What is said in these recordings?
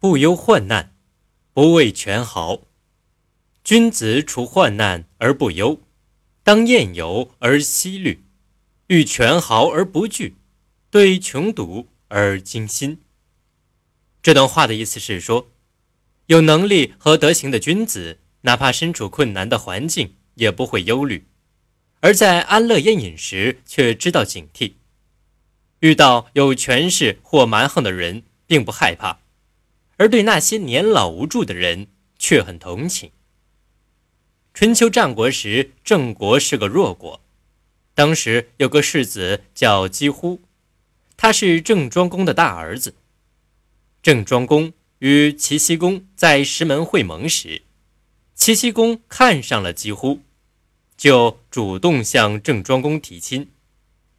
不忧患难，不畏权豪。君子处患难而不忧，当厌游而息虑，遇权豪而不惧，对穷毒而精心。这段话的意思是说，有能力和德行的君子，哪怕身处困难的环境，也不会忧虑；而在安乐宴饮时，却知道警惕。遇到有权势或蛮横的人，并不害怕。而对那些年老无助的人却很同情。春秋战国时，郑国是个弱国，当时有个世子叫姬乎，他是郑庄公的大儿子。郑庄公与齐僖公在石门会盟时，齐僖公看上了姬乎，就主动向郑庄公提亲，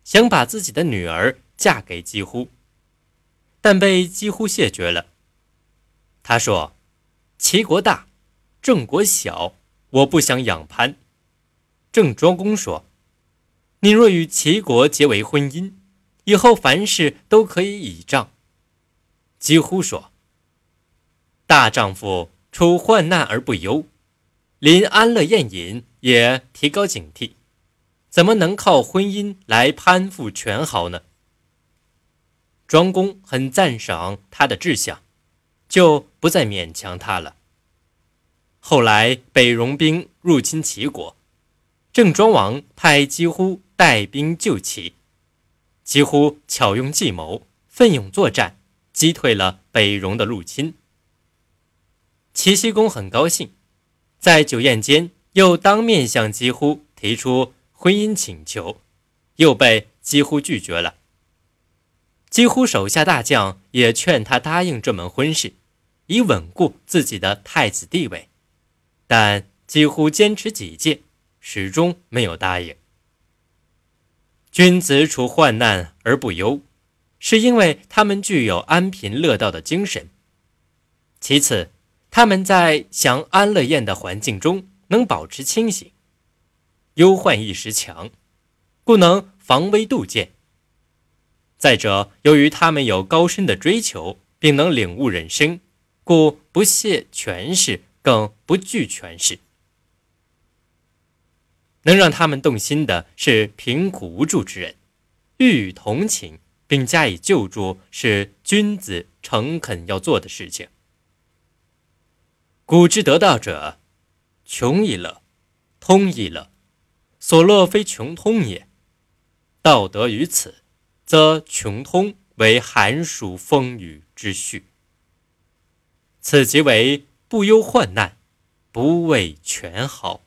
想把自己的女儿嫁给姬乎，但被姬乎谢绝了。他说：“齐国大，郑国小，我不想养攀。”郑庄公说：“你若与齐国结为婚姻，以后凡事都可以倚仗。”几乎说：“大丈夫处患难而不忧，临安乐宴饮也提高警惕，怎么能靠婚姻来攀附权豪呢？”庄公很赞赏他的志向。就不再勉强他了。后来北戎兵入侵齐国，郑庄王派几乎带兵救齐，几乎巧用计谋，奋勇作战，击退了北戎的入侵。齐僖公很高兴，在酒宴间又当面向几乎提出婚姻请求，又被几乎拒绝了。几乎手下大将也劝他答应这门婚事。以稳固自己的太子地位，但几乎坚持己见，始终没有答应。君子处患难而不忧，是因为他们具有安贫乐道的精神；其次，他们在享安乐宴的环境中能保持清醒，忧患意识强，故能防微杜渐；再者，由于他们有高深的追求，并能领悟人生。故不屑权势，更不惧权势。能让他们动心的是贫苦无助之人，予以同情并加以救助，是君子诚恳要做的事情。古之得道者，穷亦乐，通亦乐，所乐非穷通也。道德于此，则穷通为寒暑风雨之序。此即为不忧患难，不畏权豪。